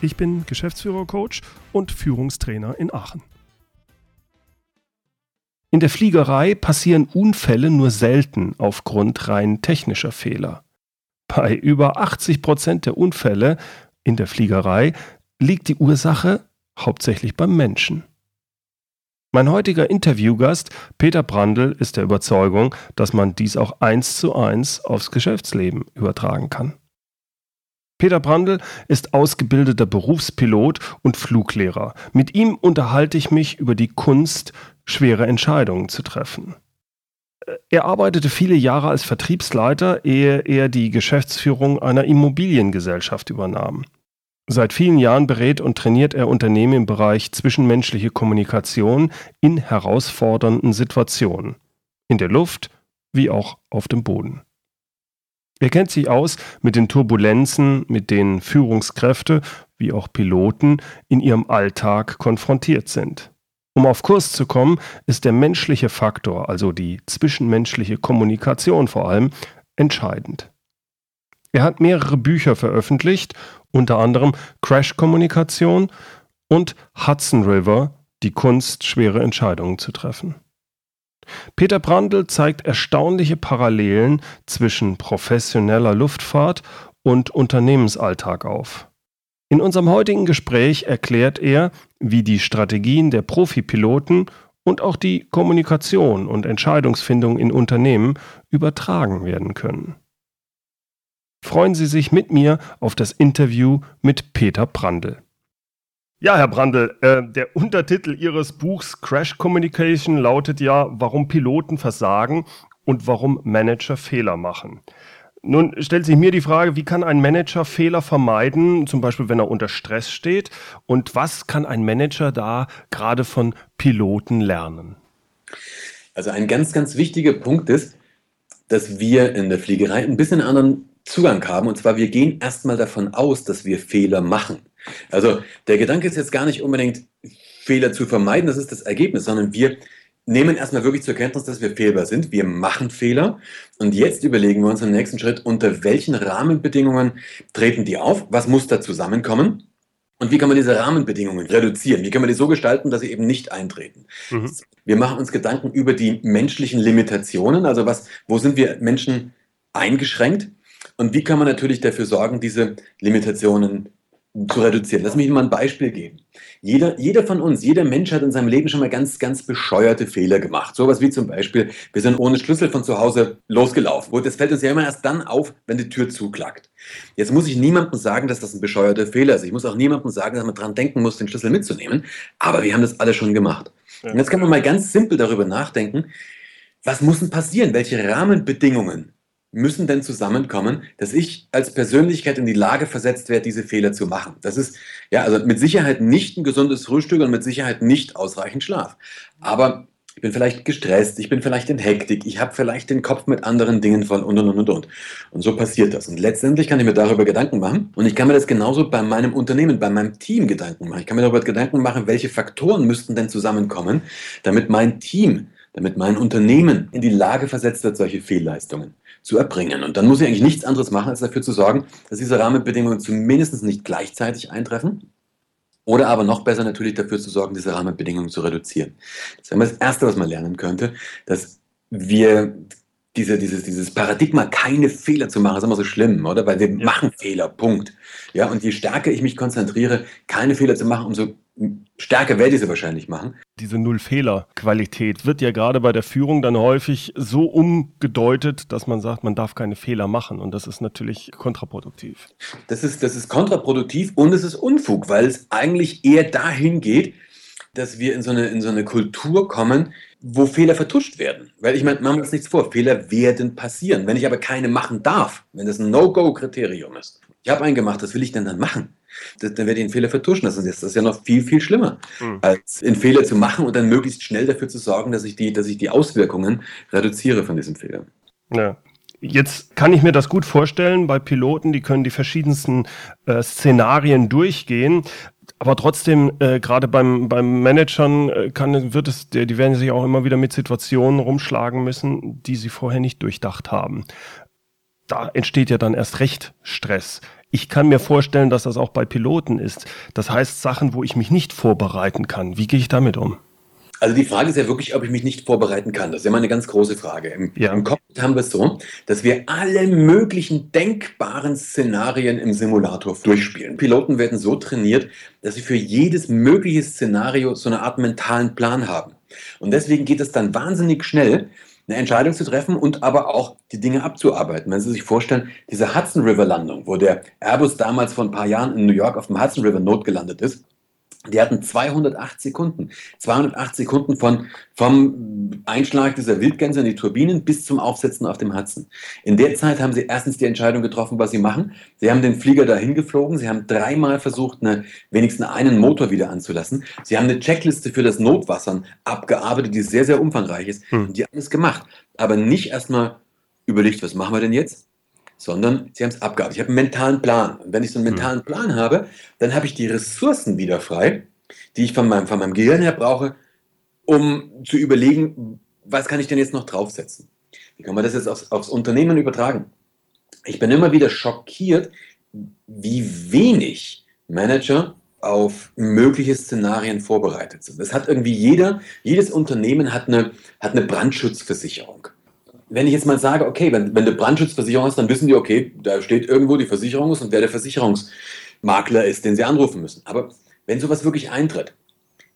Ich bin Geschäftsführer-Coach und Führungstrainer in Aachen. In der Fliegerei passieren Unfälle nur selten aufgrund rein technischer Fehler. Bei über 80 Prozent der Unfälle in der Fliegerei liegt die Ursache hauptsächlich beim Menschen. Mein heutiger Interviewgast Peter Brandl ist der Überzeugung, dass man dies auch eins zu eins aufs Geschäftsleben übertragen kann. Peter Brandl ist ausgebildeter Berufspilot und Fluglehrer. Mit ihm unterhalte ich mich über die Kunst, schwere Entscheidungen zu treffen. Er arbeitete viele Jahre als Vertriebsleiter, ehe er die Geschäftsführung einer Immobiliengesellschaft übernahm. Seit vielen Jahren berät und trainiert er Unternehmen im Bereich zwischenmenschliche Kommunikation in herausfordernden Situationen. In der Luft wie auch auf dem Boden. Er kennt sich aus mit den Turbulenzen, mit denen Führungskräfte wie auch Piloten in ihrem Alltag konfrontiert sind. Um auf Kurs zu kommen, ist der menschliche Faktor, also die zwischenmenschliche Kommunikation vor allem, entscheidend. Er hat mehrere Bücher veröffentlicht unter anderem Crash-Kommunikation und Hudson River, die Kunst, schwere Entscheidungen zu treffen. Peter Brandl zeigt erstaunliche Parallelen zwischen professioneller Luftfahrt und Unternehmensalltag auf. In unserem heutigen Gespräch erklärt er, wie die Strategien der Profipiloten und auch die Kommunikation und Entscheidungsfindung in Unternehmen übertragen werden können freuen Sie sich mit mir auf das Interview mit Peter Brandl. Ja, Herr Brandl, äh, der Untertitel Ihres Buchs Crash Communication lautet ja, warum Piloten versagen und warum Manager Fehler machen. Nun stellt sich mir die Frage, wie kann ein Manager Fehler vermeiden, zum Beispiel wenn er unter Stress steht, und was kann ein Manager da gerade von Piloten lernen? Also ein ganz, ganz wichtiger Punkt ist, dass wir in der Fliegerei ein bisschen anderen Zugang haben. Und zwar, wir gehen erstmal davon aus, dass wir Fehler machen. Also der Gedanke ist jetzt gar nicht unbedingt, Fehler zu vermeiden, das ist das Ergebnis, sondern wir nehmen erstmal wirklich zur Kenntnis, dass wir fehlbar sind. Wir machen Fehler. Und jetzt überlegen wir uns im nächsten Schritt, unter welchen Rahmenbedingungen treten die auf? Was muss da zusammenkommen? Und wie kann man diese Rahmenbedingungen reduzieren? Wie kann man die so gestalten, dass sie eben nicht eintreten? Mhm. Wir machen uns Gedanken über die menschlichen Limitationen. Also was, wo sind wir Menschen eingeschränkt? Und wie kann man natürlich dafür sorgen, diese Limitationen zu reduzieren? Lass mich mal ein Beispiel geben. Jeder, jeder von uns, jeder Mensch hat in seinem Leben schon mal ganz, ganz bescheuerte Fehler gemacht. Sowas wie zum Beispiel, wir sind ohne Schlüssel von zu Hause losgelaufen. Das fällt uns ja immer erst dann auf, wenn die Tür zuklackt. Jetzt muss ich niemandem sagen, dass das ein bescheuerter Fehler ist. Ich muss auch niemandem sagen, dass man dran denken muss, den Schlüssel mitzunehmen. Aber wir haben das alle schon gemacht. Und jetzt kann man mal ganz simpel darüber nachdenken, was muss denn passieren? Welche Rahmenbedingungen müssen denn zusammenkommen, dass ich als Persönlichkeit in die Lage versetzt werde, diese Fehler zu machen. Das ist ja also mit Sicherheit nicht ein gesundes Frühstück und mit Sicherheit nicht ausreichend Schlaf. Aber ich bin vielleicht gestresst, ich bin vielleicht in Hektik, ich habe vielleicht den Kopf mit anderen Dingen voll und und und und und. Und so passiert das. Und letztendlich kann ich mir darüber Gedanken machen und ich kann mir das genauso bei meinem Unternehmen, bei meinem Team Gedanken machen. Ich kann mir darüber Gedanken machen, welche Faktoren müssten denn zusammenkommen, damit mein Team, damit mein Unternehmen in die Lage versetzt wird, solche Fehlleistungen zu erbringen. Und dann muss ich eigentlich nichts anderes machen, als dafür zu sorgen, dass diese Rahmenbedingungen zumindest nicht gleichzeitig eintreffen. Oder aber noch besser natürlich dafür zu sorgen, diese Rahmenbedingungen zu reduzieren. Das wäre das Erste, was man lernen könnte, dass wir diese, dieses, dieses Paradigma, keine Fehler zu machen, ist immer so schlimm, oder? Weil wir machen Fehler, Punkt. Ja, und je stärker ich mich konzentriere, keine Fehler zu machen, umso stärker werde ich sie wahrscheinlich machen. Diese Null-Fehler-Qualität wird ja gerade bei der Führung dann häufig so umgedeutet, dass man sagt, man darf keine Fehler machen. Und das ist natürlich kontraproduktiv. Das ist, das ist kontraproduktiv und es ist Unfug, weil es eigentlich eher dahin geht, dass wir in so eine, in so eine Kultur kommen, wo Fehler vertuscht werden. Weil ich meine, machen wir uns nichts vor, Fehler werden passieren. Wenn ich aber keine machen darf, wenn das ein No-Go-Kriterium ist, ich habe einen gemacht, was will ich denn dann machen? Dann werde ich den Fehler vertuschen lassen. Das ist ja noch viel, viel schlimmer, mhm. als einen Fehler zu machen und dann möglichst schnell dafür zu sorgen, dass ich die, dass ich die Auswirkungen reduziere von diesem Fehler. Ja. Jetzt kann ich mir das gut vorstellen bei Piloten, die können die verschiedensten äh, Szenarien durchgehen. Aber trotzdem, äh, gerade beim, beim Managern äh, kann, wird es, die werden sich auch immer wieder mit Situationen rumschlagen müssen, die sie vorher nicht durchdacht haben. Da entsteht ja dann erst recht Stress. Ich kann mir vorstellen, dass das auch bei Piloten ist. Das heißt Sachen, wo ich mich nicht vorbereiten kann. Wie gehe ich damit um? Also die Frage ist ja wirklich, ob ich mich nicht vorbereiten kann. Das ist ja mal eine ganz große Frage. Im, ja. im Cockpit haben wir es so, dass wir alle möglichen denkbaren Szenarien im Simulator durchspielen. Piloten werden so trainiert, dass sie für jedes mögliche Szenario so eine Art mentalen Plan haben. Und deswegen geht es dann wahnsinnig schnell, eine Entscheidung zu treffen und aber auch die Dinge abzuarbeiten. Wenn Sie sich vorstellen, diese Hudson River Landung, wo der Airbus damals vor ein paar Jahren in New York auf dem Hudson River notgelandet ist, die hatten 208 Sekunden. 208 Sekunden von, vom Einschlag dieser Wildgänse in die Turbinen bis zum Aufsetzen auf dem Hudson. In der Zeit haben sie erstens die Entscheidung getroffen, was sie machen. Sie haben den Flieger dahin geflogen. Sie haben dreimal versucht, eine, wenigstens einen Motor wieder anzulassen. Sie haben eine Checkliste für das Notwassern abgearbeitet, die sehr, sehr umfangreich ist. Hm. Und die haben es gemacht. Aber nicht erstmal überlegt, was machen wir denn jetzt? Sondern sie haben es abgearbeitet. Ich habe einen mentalen Plan. Und wenn ich so einen hm. mentalen Plan habe, dann habe ich die Ressourcen wieder frei, die ich von meinem, von meinem Gehirn her brauche, um zu überlegen, was kann ich denn jetzt noch draufsetzen? Wie kann man das jetzt aufs, aufs Unternehmen übertragen? Ich bin immer wieder schockiert, wie wenig Manager auf mögliche Szenarien vorbereitet sind. Das hat irgendwie jeder, jedes Unternehmen hat eine, hat eine Brandschutzversicherung wenn ich jetzt mal sage, okay, wenn, wenn du Brandschutzversicherung hast, dann wissen die, okay, da steht irgendwo die Versicherung ist und wer der Versicherungsmakler ist, den sie anrufen müssen. Aber wenn sowas wirklich eintritt,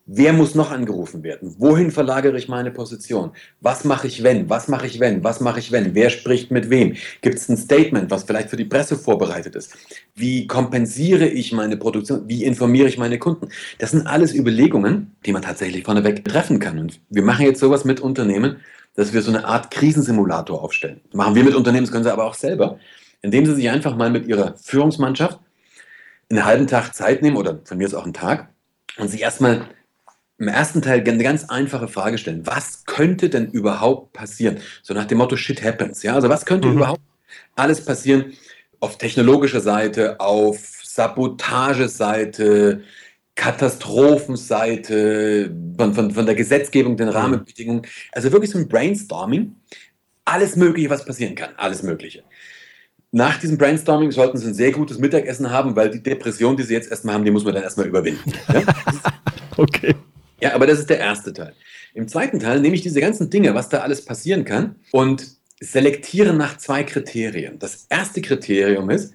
wer muss noch angerufen werden? Wohin verlagere ich meine Position? Was mache ich wenn? Was mache ich wenn? Was mache ich wenn? Wer spricht mit wem? Gibt es ein Statement, was vielleicht für die Presse vorbereitet ist? Wie kompensiere ich meine Produktion? Wie informiere ich meine Kunden? Das sind alles Überlegungen, die man tatsächlich vorneweg treffen kann. Und wir machen jetzt sowas mit Unternehmen, dass wir so eine Art Krisensimulator aufstellen. Das machen wir mit Unternehmen, das können sie aber auch selber, indem sie sich einfach mal mit ihrer Führungsmannschaft einen halben Tag Zeit nehmen oder von mir ist auch einen Tag und sich erstmal im ersten Teil eine ganz einfache Frage stellen. Was könnte denn überhaupt passieren? So nach dem Motto Shit happens. Ja, also was könnte mhm. überhaupt alles passieren auf technologischer Seite, auf Sabotageseite, Katastrophenseite, von, von, von der Gesetzgebung, den mhm. Rahmenbedingungen. Also wirklich so ein Brainstorming. Alles Mögliche, was passieren kann. Alles Mögliche. Nach diesem Brainstorming sollten Sie ein sehr gutes Mittagessen haben, weil die Depression, die Sie jetzt erstmal haben, die muss man dann erstmal überwinden. Ja? okay. Ja, aber das ist der erste Teil. Im zweiten Teil nehme ich diese ganzen Dinge, was da alles passieren kann, und selektiere nach zwei Kriterien. Das erste Kriterium ist,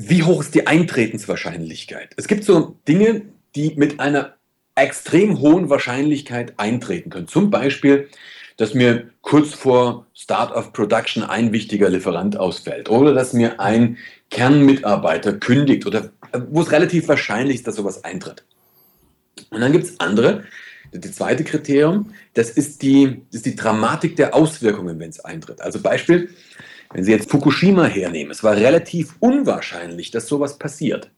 wie hoch ist die Eintretenswahrscheinlichkeit? Es gibt so Dinge, die mit einer extrem hohen Wahrscheinlichkeit eintreten können. Zum Beispiel, dass mir kurz vor Start of Production ein wichtiger Lieferant ausfällt oder dass mir ein Kernmitarbeiter kündigt oder wo es relativ wahrscheinlich ist, dass sowas eintritt. Und dann gibt es andere, das zweite Kriterium, das ist, die, das ist die Dramatik der Auswirkungen, wenn es eintritt. Also Beispiel, wenn Sie jetzt Fukushima hernehmen, es war relativ unwahrscheinlich, dass sowas passiert.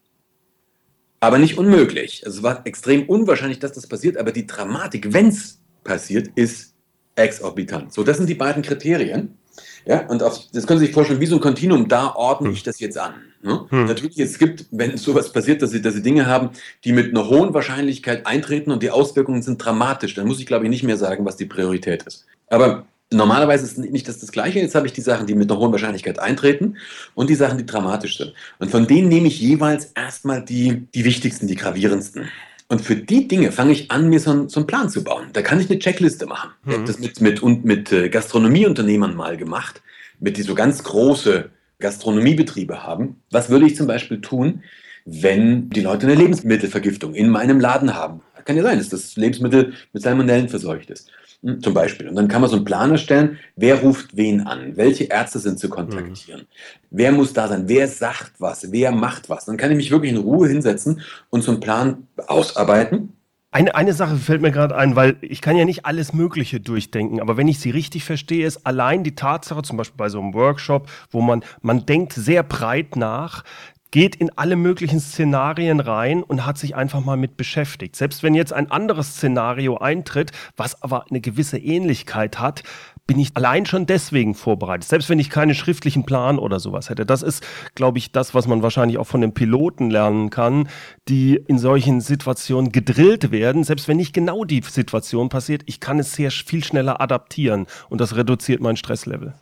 Aber nicht unmöglich. Es war extrem unwahrscheinlich, dass das passiert, aber die Dramatik, wenn es passiert, ist exorbitant. So, das sind die beiden Kriterien. Ja, und auf, das können Sie sich vorstellen, wie so ein Kontinuum, da ordne hm. ich das jetzt an. Ne? Hm. Natürlich, es gibt, wenn sowas passiert, dass Sie, dass Sie Dinge haben, die mit einer hohen Wahrscheinlichkeit eintreten und die Auswirkungen sind dramatisch, dann muss ich, glaube ich, nicht mehr sagen, was die Priorität ist. Aber Normalerweise ist nicht das, das Gleiche. Jetzt habe ich die Sachen, die mit einer hohen Wahrscheinlichkeit eintreten und die Sachen, die dramatisch sind. Und von denen nehme ich jeweils erstmal die, die wichtigsten, die gravierendsten. Und für die Dinge fange ich an, mir so, einen, so einen Plan zu bauen. Da kann ich eine Checkliste machen. Mhm. Ich habe das mit, mit, und mit äh, Gastronomieunternehmern mal gemacht, mit die so ganz große Gastronomiebetriebe haben. Was würde ich zum Beispiel tun, wenn die Leute eine Lebensmittelvergiftung in meinem Laden haben? Kann ja sein, dass das Lebensmittel mit Salmonellen verseucht ist. Hm, zum Beispiel. Und dann kann man so einen Plan erstellen, wer ruft wen an, welche Ärzte sind zu kontaktieren, mhm. wer muss da sein, wer sagt was, wer macht was. Dann kann ich mich wirklich in Ruhe hinsetzen und so einen Plan ausarbeiten. Eine, eine Sache fällt mir gerade ein, weil ich kann ja nicht alles Mögliche durchdenken, aber wenn ich sie richtig verstehe, ist allein die Tatsache, zum Beispiel bei so einem Workshop, wo man, man denkt sehr breit nach, geht in alle möglichen Szenarien rein und hat sich einfach mal mit beschäftigt. Selbst wenn jetzt ein anderes Szenario eintritt, was aber eine gewisse Ähnlichkeit hat, bin ich allein schon deswegen vorbereitet. Selbst wenn ich keinen schriftlichen Plan oder sowas hätte. Das ist, glaube ich, das, was man wahrscheinlich auch von den Piloten lernen kann, die in solchen Situationen gedrillt werden. Selbst wenn nicht genau die Situation passiert, ich kann es sehr viel schneller adaptieren und das reduziert mein Stresslevel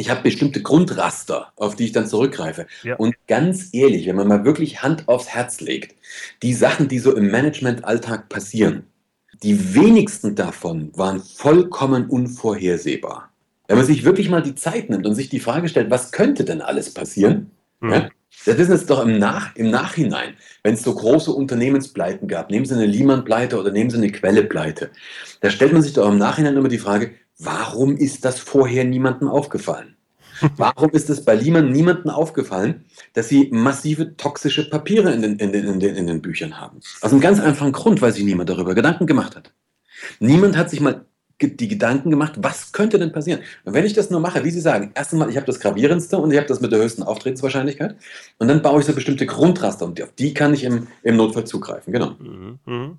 ich habe bestimmte Grundraster, auf die ich dann zurückgreife. Ja. Und ganz ehrlich, wenn man mal wirklich Hand aufs Herz legt, die Sachen, die so im Management-Alltag passieren, die wenigsten davon waren vollkommen unvorhersehbar. Wenn man sich wirklich mal die Zeit nimmt und sich die Frage stellt, was könnte denn alles passieren? Mhm. Ja, das wissen es doch im, Nach, im Nachhinein, wenn es so große Unternehmenspleiten gab. Nehmen Sie eine Lehman-Pleite oder nehmen Sie eine Quelle-Pleite. Da stellt man sich doch im Nachhinein immer die Frage, Warum ist das vorher niemandem aufgefallen? Warum ist es bei Lehman niemandem aufgefallen, dass sie massive toxische Papiere in den, in, den, in, den, in den Büchern haben? Aus einem ganz einfachen Grund, weil sich niemand darüber Gedanken gemacht hat. Niemand hat sich mal die Gedanken gemacht, was könnte denn passieren? Und wenn ich das nur mache, wie Sie sagen, erst einmal, ich habe das Gravierendste und ich habe das mit der höchsten Auftretenswahrscheinlichkeit und dann baue ich so bestimmte Grundraster und auf die kann ich im, im Notfall zugreifen, genau. Mhm, mhm.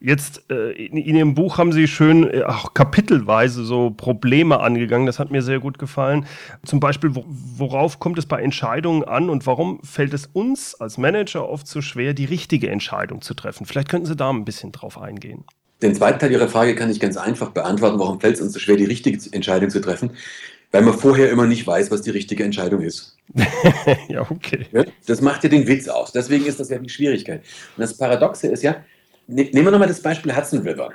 Jetzt, äh, in, Ihrem Buch haben Sie schön äh, auch kapitelweise so Probleme angegangen, das hat mir sehr gut gefallen. Zum Beispiel, worauf kommt es bei Entscheidungen an und warum fällt es uns als Manager oft so schwer, die richtige Entscheidung zu treffen? Vielleicht könnten Sie da ein bisschen drauf eingehen. Den zweiten Teil Ihrer Frage kann ich ganz einfach beantworten. Warum fällt es uns so schwer, die richtige Entscheidung zu treffen? Weil man vorher immer nicht weiß, was die richtige Entscheidung ist. ja, okay. Das macht ja den Witz aus. Deswegen ist das ja die Schwierigkeit. Und das Paradoxe ist ja, ne, nehmen wir nochmal das Beispiel Hudson River.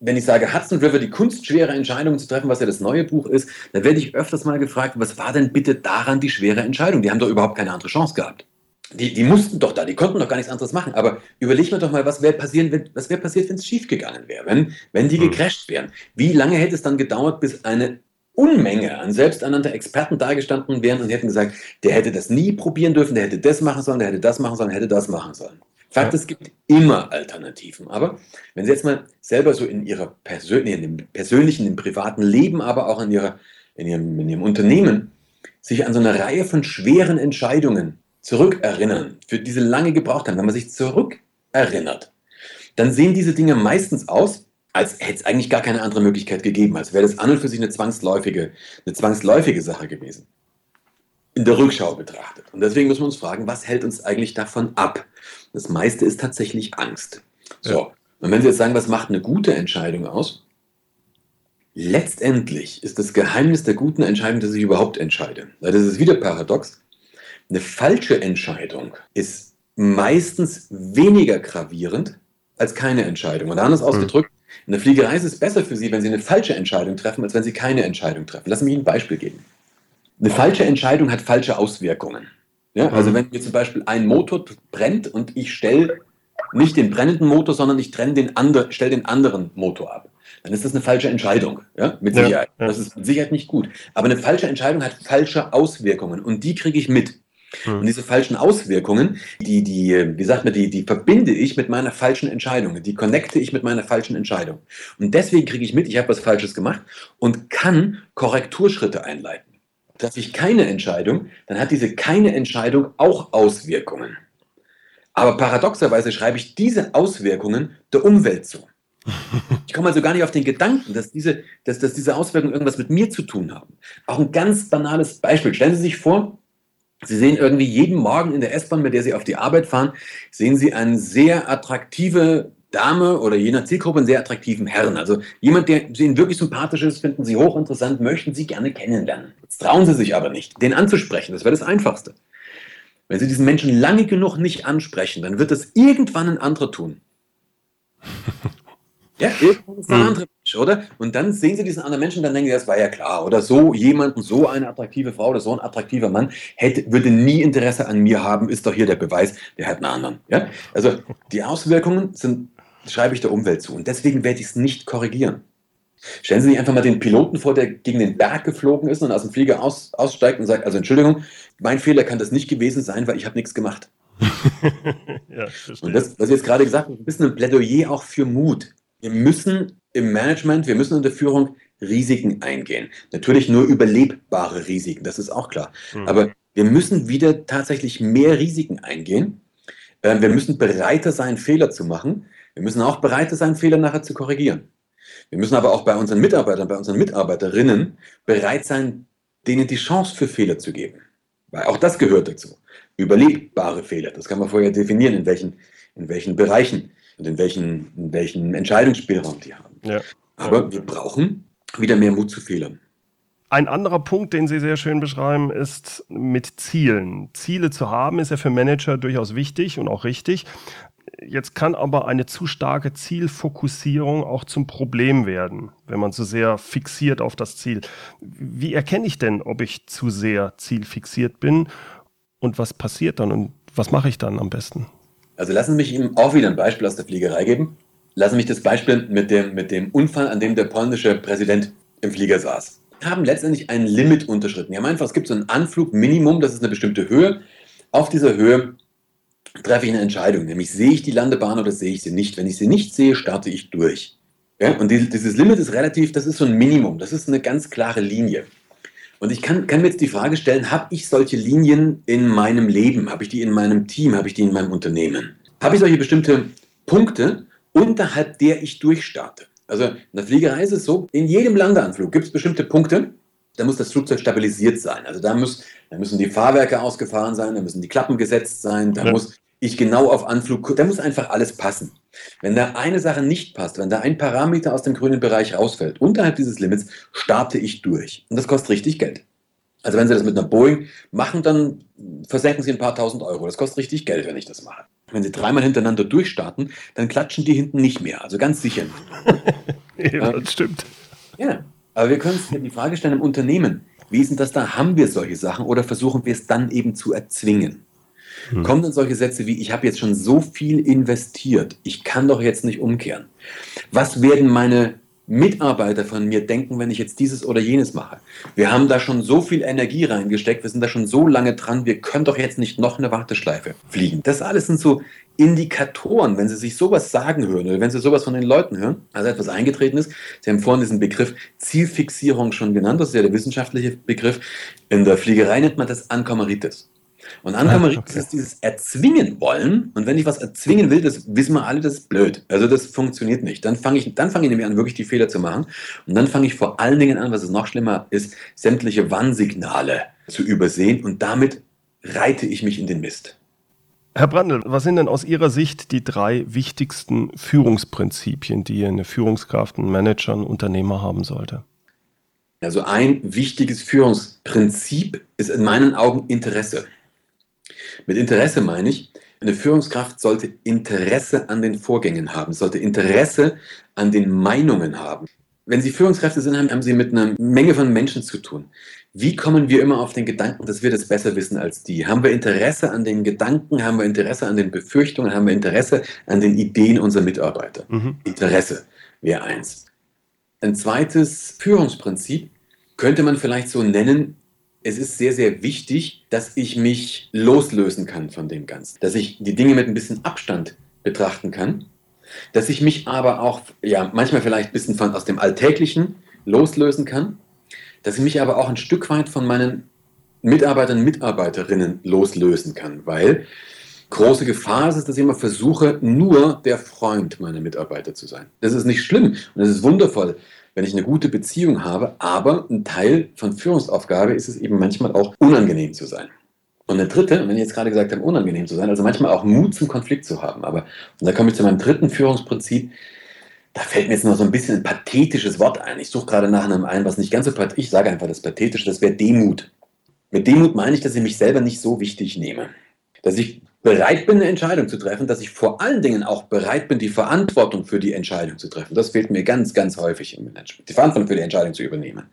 Wenn ich sage Hudson River, die Kunst, schwere Entscheidungen zu treffen, was ja das neue Buch ist, dann werde ich öfters mal gefragt, was war denn bitte daran die schwere Entscheidung? Die haben doch überhaupt keine andere Chance gehabt die, die mussten doch da, die konnten doch gar nichts anderes machen. Aber überleg mir doch mal, was wäre passieren, wenn, was wäre passiert, wenn es schiefgegangen wäre, wenn, wenn die hm. gecrasht wären. Wie lange hätte es dann gedauert, bis eine Unmenge an selbsternannter Experten dargestanden wären und hätten gesagt, der hätte das nie probieren dürfen, der hätte das machen sollen, der hätte das machen sollen, der hätte das machen sollen. Fakt, ja. es gibt immer Alternativen. Aber wenn Sie jetzt mal selber so in Ihrer Persön in dem persönlichen, im privaten Leben, aber auch in, ihrer, in, ihrem, in Ihrem Unternehmen, sich an so eine Reihe von schweren Entscheidungen zurückerinnern, für diese lange gebraucht haben, wenn man sich zurückerinnert, dann sehen diese Dinge meistens aus, als hätte es eigentlich gar keine andere Möglichkeit gegeben, als wäre das an und für sich eine zwangsläufige, eine zwangsläufige Sache gewesen. In der Rückschau betrachtet. Und deswegen müssen wir uns fragen, was hält uns eigentlich davon ab? Das meiste ist tatsächlich Angst. So. Ja. Und wenn Sie jetzt sagen, was macht eine gute Entscheidung aus? Letztendlich ist das Geheimnis der guten Entscheidung, dass ich überhaupt entscheide. Das ist wieder paradox. Eine falsche Entscheidung ist meistens weniger gravierend als keine Entscheidung. Und anders hm. ausgedrückt, in der Fliegerei ist es besser für Sie, wenn Sie eine falsche Entscheidung treffen, als wenn Sie keine Entscheidung treffen. Lassen Sie mich ein Beispiel geben. Eine falsche Entscheidung hat falsche Auswirkungen. Ja, also hm. wenn mir zum Beispiel ein Motor brennt und ich stelle nicht den brennenden Motor, sondern ich trenne den andre, stelle den anderen Motor ab, dann ist das eine falsche Entscheidung. Ja, mit Sicherheit. Ja, ja. Das ist mit Sicherheit nicht gut. Aber eine falsche Entscheidung hat falsche Auswirkungen und die kriege ich mit. Mhm. Und diese falschen Auswirkungen, die, die, wie sagt man, die, die verbinde ich mit meiner falschen Entscheidung. Die connecte ich mit meiner falschen Entscheidung. Und deswegen kriege ich mit, ich habe was Falsches gemacht und kann Korrekturschritte einleiten. Treffe ich keine Entscheidung, dann hat diese keine Entscheidung auch Auswirkungen. Aber paradoxerweise schreibe ich diese Auswirkungen der Umwelt zu. Ich komme also gar nicht auf den Gedanken, dass diese, dass, dass diese Auswirkungen irgendwas mit mir zu tun haben. Auch ein ganz banales Beispiel. Stellen Sie sich vor, Sie sehen irgendwie jeden Morgen in der S-Bahn, mit der Sie auf die Arbeit fahren, sehen Sie eine sehr attraktive Dame oder jener Zielgruppe einen sehr attraktiven Herrn. Also jemand, der Ihnen wirklich sympathisch ist, finden Sie hochinteressant, möchten Sie gerne kennenlernen. Jetzt trauen Sie sich aber nicht, den anzusprechen. Das wäre das Einfachste. Wenn Sie diesen Menschen lange genug nicht ansprechen, dann wird es irgendwann ein anderer tun. Ja, irgendwann ist ein anderer Mensch, oder? Und dann sehen sie diesen anderen Menschen, dann denken sie, das war ja klar. Oder so jemanden, so eine attraktive Frau oder so ein attraktiver Mann hätte, würde nie Interesse an mir haben, ist doch hier der Beweis, der hat einen anderen. Ja? Also die Auswirkungen sind, schreibe ich der Umwelt zu. Und deswegen werde ich es nicht korrigieren. Stellen Sie sich einfach mal den Piloten vor, der gegen den Berg geflogen ist und aus dem Flieger aus, aussteigt und sagt, also Entschuldigung, mein Fehler kann das nicht gewesen sein, weil ich habe nichts gemacht. ja, und das, was ich jetzt gerade gesagt habe, ist ein bisschen ein Plädoyer auch für Mut. Wir müssen im Management, wir müssen in der Führung Risiken eingehen. Natürlich nur überlebbare Risiken, das ist auch klar. Mhm. Aber Wir müssen wieder tatsächlich mehr Risiken eingehen. Ähm, wir müssen bereiter sein, Fehler zu machen. Wir müssen auch bereiter sein, Fehler nachher zu korrigieren. Wir müssen aber auch bei unseren Mitarbeitern, bei unseren Mitarbeiterinnen bereit sein, denen die Chance für Fehler zu geben. Weil auch das gehört dazu. Überlebbare Fehler, das kann man vorher definieren, in welchen, in welchen Bereichen und in welchen, in welchen Entscheidungsspielraum die haben. Ja. Aber wir brauchen wieder mehr Mut zu Fehlern. Ein anderer Punkt, den Sie sehr schön beschreiben, ist mit Zielen. Ziele zu haben, ist ja für Manager durchaus wichtig und auch richtig. Jetzt kann aber eine zu starke Zielfokussierung auch zum Problem werden, wenn man zu sehr fixiert auf das Ziel. Wie erkenne ich denn, ob ich zu sehr zielfixiert bin und was passiert dann und was mache ich dann am besten? Also lassen Sie mich Ihnen auch wieder ein Beispiel aus der Fliegerei geben. Lassen Sie mich das Beispiel mit dem, mit dem Unfall, an dem der polnische Präsident im Flieger saß. Haben letztendlich ein Limit unterschritten. Die haben einfach, es gibt so ein Anflugminimum, das ist eine bestimmte Höhe. Auf dieser Höhe treffe ich eine Entscheidung, nämlich sehe ich die Landebahn oder sehe ich sie nicht. Wenn ich sie nicht sehe, starte ich durch. Ja? Und dieses Limit ist relativ, das ist so ein Minimum, das ist eine ganz klare Linie. Und ich kann, kann mir jetzt die Frage stellen, habe ich solche Linien in meinem Leben? Habe ich die in meinem Team? Habe ich die in meinem Unternehmen? Habe ich solche bestimmte Punkte, unterhalb der ich durchstarte? Also in der Fliegerei ist es so, in jedem Landeanflug gibt es bestimmte Punkte, da muss das Flugzeug stabilisiert sein. Also da, muss, da müssen die Fahrwerke ausgefahren sein, da müssen die Klappen gesetzt sein, da ja. muss ich genau auf Anflug, da muss einfach alles passen. Wenn da eine Sache nicht passt, wenn da ein Parameter aus dem grünen Bereich rausfällt, unterhalb dieses Limits, starte ich durch. Und das kostet richtig Geld. Also wenn Sie das mit einer Boeing machen, dann versenken Sie ein paar tausend Euro. Das kostet richtig Geld, wenn ich das mache. Wenn Sie dreimal hintereinander durchstarten, dann klatschen die hinten nicht mehr. Also ganz sicher nicht. ja, das stimmt. Ja, aber wir können uns die Frage stellen im Unternehmen. Wie ist denn das da? Haben wir solche Sachen oder versuchen wir es dann eben zu erzwingen? Hm. Kommen dann solche Sätze wie, ich habe jetzt schon so viel investiert, ich kann doch jetzt nicht umkehren. Was werden meine Mitarbeiter von mir denken, wenn ich jetzt dieses oder jenes mache? Wir haben da schon so viel Energie reingesteckt, wir sind da schon so lange dran, wir können doch jetzt nicht noch eine Warteschleife fliegen. Das alles sind so Indikatoren, wenn Sie sich sowas sagen hören oder wenn Sie sowas von den Leuten hören, also etwas eingetreten ist. Sie haben vorhin diesen Begriff Zielfixierung schon genannt, das ist ja der wissenschaftliche Begriff. In der Fliegerei nennt man das Ankommeritis. Und Ankommen ah, okay. ist dieses Erzwingen wollen. Und wenn ich was erzwingen will, das wissen wir alle, das ist blöd. Also das funktioniert nicht. Dann fange ich, dann fange ich nämlich an, wirklich die Fehler zu machen. Und dann fange ich vor allen Dingen an, was es noch schlimmer ist, sämtliche Warnsignale zu übersehen. Und damit reite ich mich in den Mist. Herr Brandl, was sind denn aus Ihrer Sicht die drei wichtigsten Führungsprinzipien, die eine Führungskraft, ein Manager, ein Unternehmer haben sollte? Also ein wichtiges Führungsprinzip ist in meinen Augen Interesse. Mit Interesse meine ich, eine Führungskraft sollte Interesse an den Vorgängen haben, sollte Interesse an den Meinungen haben. Wenn Sie Führungskräfte sind, haben Sie mit einer Menge von Menschen zu tun. Wie kommen wir immer auf den Gedanken, dass wir das besser wissen als die? Haben wir Interesse an den Gedanken? Haben wir Interesse an den Befürchtungen? Haben wir Interesse an den Ideen unserer Mitarbeiter? Mhm. Interesse wäre eins. Ein zweites Führungsprinzip könnte man vielleicht so nennen, es ist sehr, sehr wichtig, dass ich mich loslösen kann von dem Ganzen. Dass ich die Dinge mit ein bisschen Abstand betrachten kann. Dass ich mich aber auch, ja, manchmal vielleicht ein bisschen von, aus dem Alltäglichen loslösen kann. Dass ich mich aber auch ein Stück weit von meinen Mitarbeitern und Mitarbeiterinnen loslösen kann, weil große Gefahr ist dass ich immer versuche, nur der Freund meiner Mitarbeiter zu sein. Das ist nicht schlimm und das ist wundervoll wenn ich eine gute Beziehung habe, aber ein Teil von Führungsaufgabe ist es eben manchmal auch unangenehm zu sein. Und der dritte, wenn ich jetzt gerade gesagt habe, unangenehm zu sein, also manchmal auch Mut zum Konflikt zu haben. Aber, und da komme ich zu meinem dritten Führungsprinzip, da fällt mir jetzt noch so ein bisschen ein pathetisches Wort ein. Ich suche gerade nach einem ein, was nicht ganz so pathetisch, ich sage einfach das pathetische, das wäre Demut. Mit Demut meine ich, dass ich mich selber nicht so wichtig nehme. Dass ich bereit bin, eine Entscheidung zu treffen, dass ich vor allen Dingen auch bereit bin, die Verantwortung für die Entscheidung zu treffen. Das fehlt mir ganz, ganz häufig im Management, die Verantwortung für die Entscheidung zu übernehmen.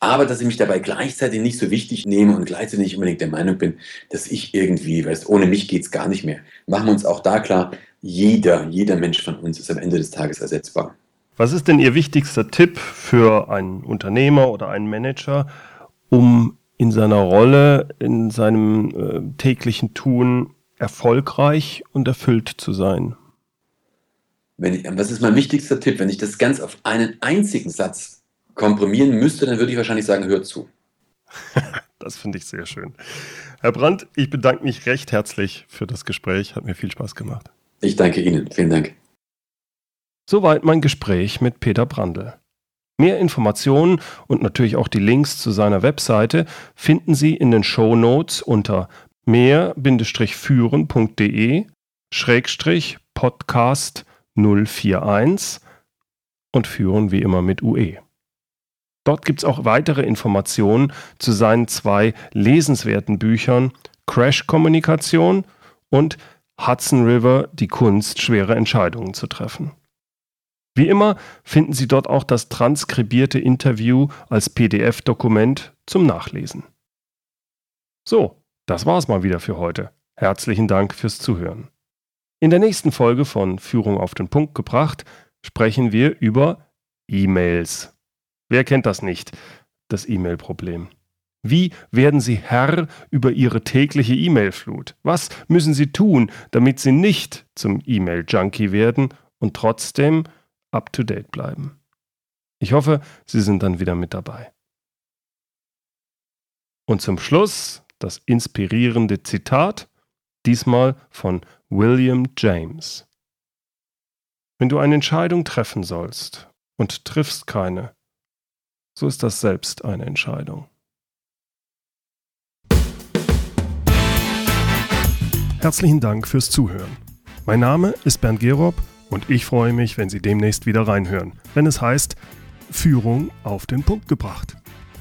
Aber dass ich mich dabei gleichzeitig nicht so wichtig nehme und gleichzeitig nicht unbedingt der Meinung bin, dass ich irgendwie, weißt, ohne mich geht es gar nicht mehr. Machen wir uns auch da klar, jeder, jeder Mensch von uns ist am Ende des Tages ersetzbar. Was ist denn Ihr wichtigster Tipp für einen Unternehmer oder einen Manager, um in seiner Rolle, in seinem äh, täglichen Tun erfolgreich und erfüllt zu sein? Wenn ich, was ist mein wichtigster Tipp? Wenn ich das ganz auf einen einzigen Satz komprimieren müsste, dann würde ich wahrscheinlich sagen, hör zu. Das finde ich sehr schön. Herr Brandt, ich bedanke mich recht herzlich für das Gespräch. Hat mir viel Spaß gemacht. Ich danke Ihnen. Vielen Dank. Soweit mein Gespräch mit Peter Brandl. Mehr Informationen und natürlich auch die Links zu seiner Webseite finden Sie in den Show Notes unter mehr-führen.de Schrägstrich Podcast 041 und führen wie immer mit UE. Dort gibt es auch weitere Informationen zu seinen zwei lesenswerten Büchern Crash Kommunikation und Hudson River, die Kunst, schwere Entscheidungen zu treffen. Wie immer finden Sie dort auch das transkribierte Interview als PDF-Dokument zum Nachlesen. So, das war's mal wieder für heute. Herzlichen Dank fürs Zuhören. In der nächsten Folge von Führung auf den Punkt gebracht sprechen wir über E-Mails. Wer kennt das nicht, das E-Mail-Problem? Wie werden Sie Herr über Ihre tägliche E-Mail-Flut? Was müssen Sie tun, damit Sie nicht zum E-Mail-Junkie werden und trotzdem up-to-date bleiben? Ich hoffe, Sie sind dann wieder mit dabei. Und zum Schluss das inspirierende Zitat, diesmal von William James. Wenn du eine Entscheidung treffen sollst und triffst keine, so ist das selbst eine Entscheidung. Herzlichen Dank fürs Zuhören. Mein Name ist Bernd Gerob und ich freue mich, wenn Sie demnächst wieder reinhören, wenn es heißt Führung auf den Punkt gebracht.